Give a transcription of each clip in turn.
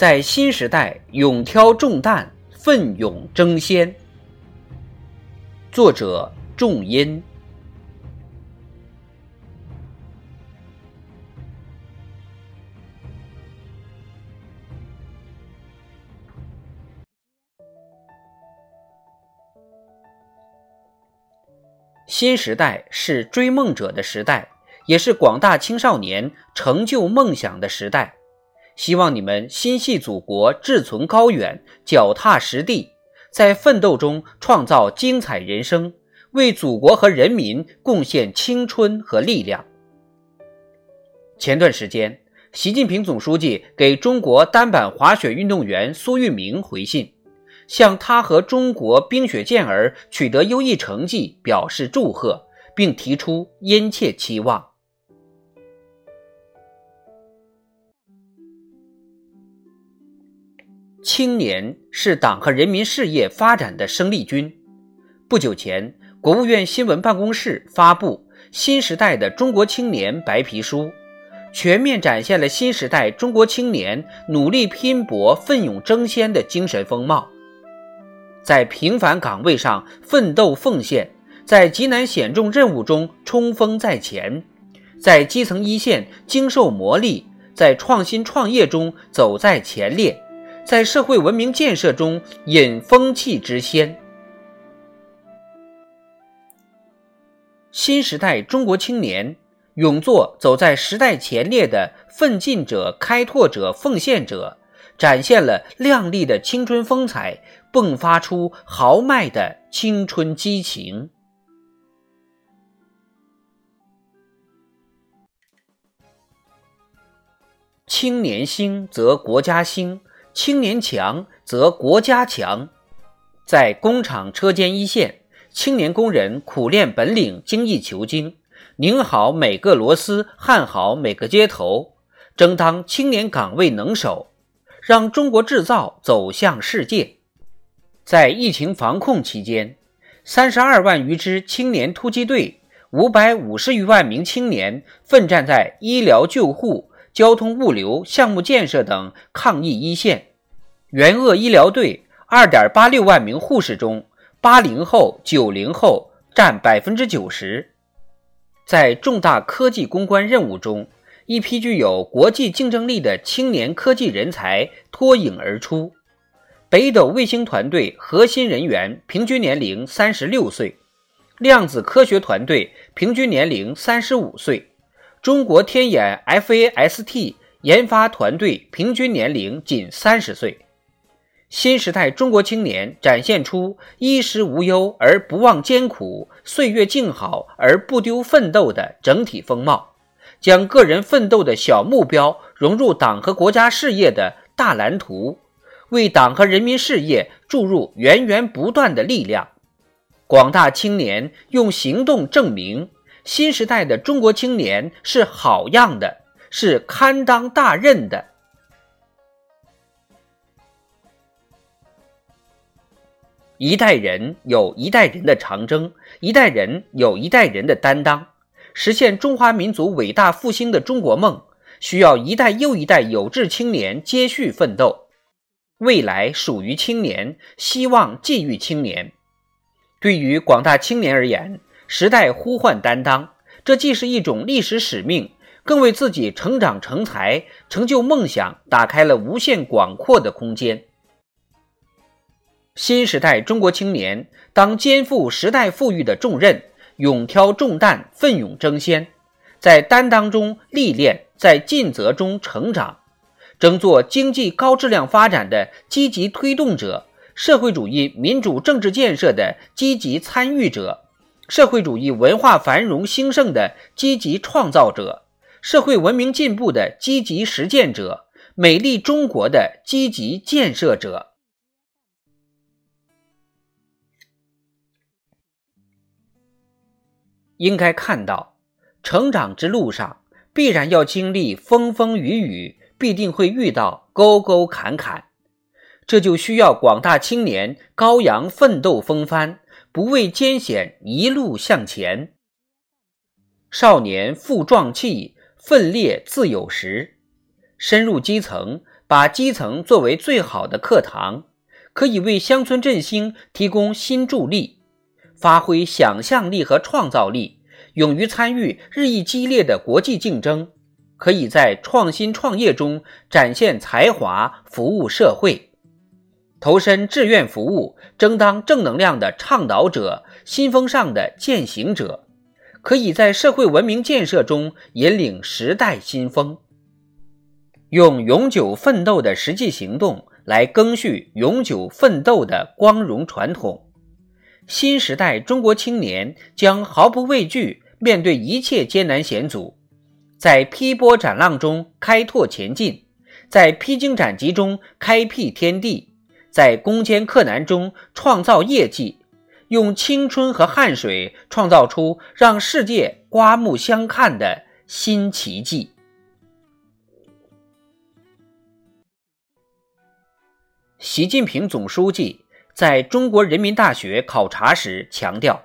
在新时代勇挑重担，奋勇争先。作者：仲音。新时代是追梦者的时代。也是广大青少年成就梦想的时代，希望你们心系祖国，志存高远，脚踏实地，在奋斗中创造精彩人生，为祖国和人民贡献青春和力量。前段时间，习近平总书记给中国单板滑雪运动员苏玉明回信，向他和中国冰雪健儿取得优异成绩表示祝贺，并提出殷切期望。青年是党和人民事业发展的生力军。不久前，国务院新闻办公室发布《新时代的中国青年白皮书》，全面展现了新时代中国青年努力拼搏、奋勇争先的精神风貌。在平凡岗位上奋斗奉献，在极难险重任务中冲锋在前，在基层一线经受磨砺，在创新创业中走在前列。在社会文明建设中引风气之先，新时代中国青年勇做走在时代前列的奋进者、开拓者、奉献者，展现了亮丽的青春风采，迸发出豪迈的青春激情。青年兴则国家兴。青年强则国家强，在工厂车间一线，青年工人苦练本领，精益求精，拧好每个螺丝，焊好每个接头，争当青年岗位能手，让中国制造走向世界。在疫情防控期间，三十二万余支青年突击队，五百五十余万名青年奋战在医疗救护。交通物流、项目建设等抗疫一线，援鄂医疗队二点八六万名护士中，八零后、九零后占百分之九十。在重大科技攻关任务中，一批具有国际竞争力的青年科技人才脱颖而出。北斗卫星团队核心人员平均年龄三十六岁，量子科学团队平均年龄三十五岁。中国天眼 FAST 研发团队平均年龄仅三十岁，新时代中国青年展现出衣食无忧而不忘艰苦，岁月静好而不丢奋斗的整体风貌，将个人奋斗的小目标融入党和国家事业的大蓝图，为党和人民事业注入源源不断的力量。广大青年用行动证明。新时代的中国青年是好样的，是堪当大任的。一代人有一代人的长征，一代人有一代人的担当。实现中华民族伟大复兴的中国梦，需要一代又一代有志青年接续奋斗。未来属于青年，希望寄予青年。对于广大青年而言，时代呼唤担当，这既是一种历史使命，更为自己成长成才、成就梦想打开了无限广阔的空间。新时代中国青年当肩负时代赋予的重任，勇挑重担，奋勇争先，在担当中历练，在尽责中成长，争做经济高质量发展的积极推动者，社会主义民主政治建设的积极参与者。社会主义文化繁荣兴盛的积极创造者，社会文明进步的积极实践者，美丽中国的积极建设者。应该看到，成长之路上必然要经历风风雨雨，必定会遇到沟沟坎坎，这就需要广大青年高扬奋斗风帆，不畏艰险，一路向前。少年负壮气，奋烈自有时。深入基层，把基层作为最好的课堂，可以为乡村振兴提供新助力。发挥想象力和创造力，勇于参与日益激烈的国际竞争，可以在创新创业中展现才华，服务社会，投身志愿服务，争当正能量的倡导者、新风尚的践行者，可以在社会文明建设中引领时代新风，用永久奋斗的实际行动来更续永久奋斗的光荣传统。新时代中国青年将毫不畏惧面对一切艰难险阻，在劈波斩浪中开拓前进，在披荆斩棘中开辟天地，在攻坚克难中创造业绩，用青春和汗水创造出让世界刮目相看的新奇迹。习近平总书记。在中国人民大学考察时强调，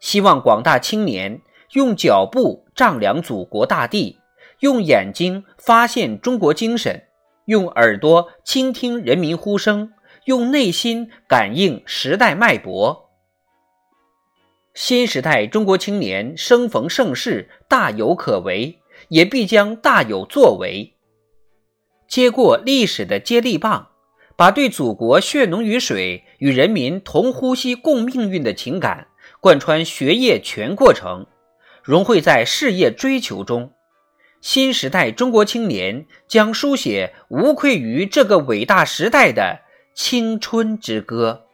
希望广大青年用脚步丈量祖国大地，用眼睛发现中国精神，用耳朵倾听人民呼声，用内心感应时代脉搏。新时代中国青年生逢盛世，大有可为，也必将大有作为，接过历史的接力棒。把对祖国血浓于水、与人民同呼吸共命运的情感贯穿学业全过程，融汇在事业追求中，新时代中国青年将书写无愧于这个伟大时代的青春之歌。